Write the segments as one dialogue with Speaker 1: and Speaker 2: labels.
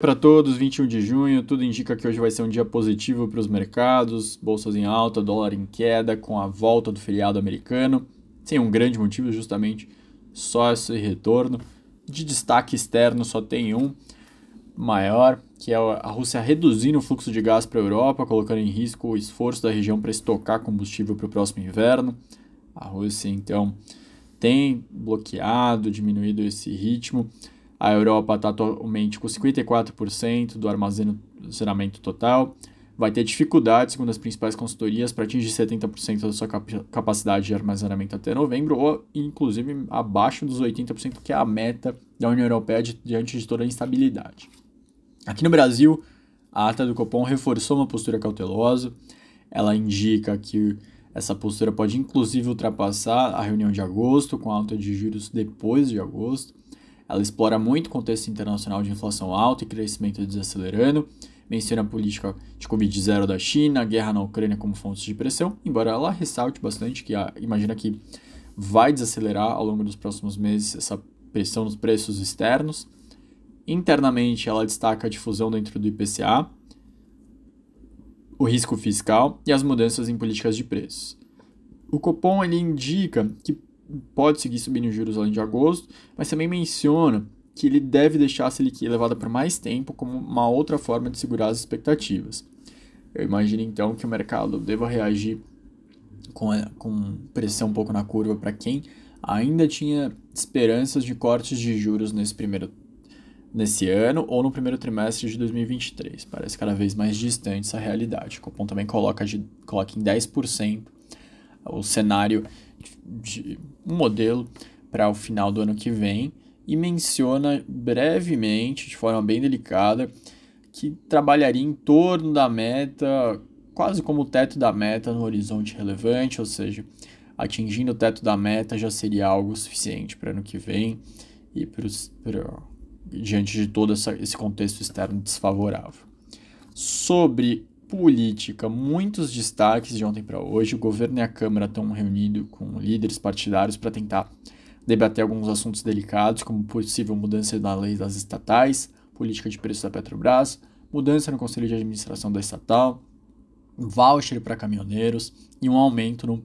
Speaker 1: Para todos, 21 de junho, tudo indica que hoje vai ser um dia positivo para os mercados, bolsas em alta, dólar em queda, com a volta do feriado americano. Sem um grande motivo, justamente só esse retorno. De destaque externo, só tem um maior, que é a Rússia reduzindo o fluxo de gás para a Europa, colocando em risco o esforço da região para estocar combustível para o próximo inverno. A Rússia, então, tem bloqueado, diminuído esse ritmo. A Europa está atualmente com 54% do armazenamento total. Vai ter dificuldade, segundo as principais consultorias, para atingir 70% da sua capacidade de armazenamento até novembro, ou inclusive abaixo dos 80%, que é a meta da União Europeia diante de toda a instabilidade. Aqui no Brasil, a ata do Copom reforçou uma postura cautelosa. Ela indica que essa postura pode inclusive ultrapassar a reunião de agosto, com alta de juros depois de agosto. Ela explora muito o contexto internacional de inflação alta e crescimento desacelerando, menciona a política de Covid-0 da China, a guerra na Ucrânia como fontes de pressão, embora ela ressalte bastante que a, imagina que vai desacelerar ao longo dos próximos meses essa pressão nos preços externos. Internamente, ela destaca a difusão dentro do IPCA, o risco fiscal e as mudanças em políticas de preços. O Copom ele indica que pode seguir subindo os juros além de agosto, mas também menciona que ele deve deixar a Selic elevada por mais tempo como uma outra forma de segurar as expectativas. Eu imagino então que o mercado deva reagir com, com pressão um pouco na curva para quem ainda tinha esperanças de cortes de juros nesse primeiro nesse ano ou no primeiro trimestre de 2023. Parece cada vez mais distante essa realidade. O Copom também coloca, de, coloca em 10% o cenário de um modelo para o final do ano que vem e menciona brevemente, de forma bem delicada, que trabalharia em torno da meta, quase como o teto da meta no horizonte relevante, ou seja, atingindo o teto da meta já seria algo suficiente para ano que vem e para diante de todo essa, esse contexto externo desfavorável. Sobre política, muitos destaques de ontem para hoje. O governo e a Câmara estão reunidos com líderes partidários para tentar debater alguns assuntos delicados, como possível mudança na lei das estatais, política de preços da Petrobras, mudança no conselho de administração da estatal, voucher para caminhoneiros e um aumento no,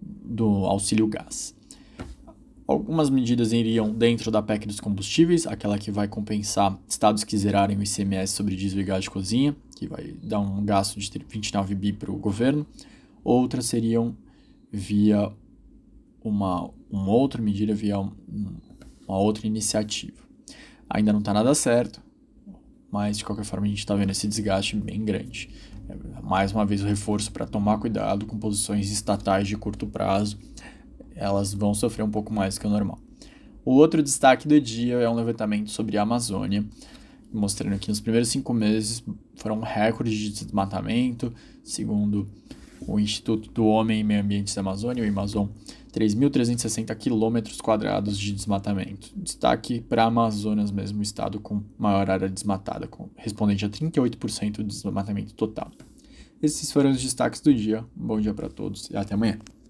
Speaker 1: do auxílio gás. Algumas medidas iriam dentro da PEC dos combustíveis, aquela que vai compensar estados que zerarem o ICMS sobre gás de cozinha, que vai dar um gasto de 29 bi para o governo. Outras seriam via uma, uma outra medida, via um, uma outra iniciativa. Ainda não está nada certo, mas de qualquer forma a gente está vendo esse desgaste bem grande. É, mais uma vez o reforço para tomar cuidado com posições estatais de curto prazo elas vão sofrer um pouco mais que o normal. O outro destaque do dia é um levantamento sobre a Amazônia, mostrando que nos primeiros cinco meses foram recordes de desmatamento, segundo o Instituto do Homem e Meio Ambiente da Amazônia, o Amazon, 3.360 quilômetros quadrados de desmatamento. Destaque para Amazonas mesmo, estado com maior área desmatada, correspondente a 38% do desmatamento total. Esses foram os destaques do dia. Um bom dia para todos e até amanhã.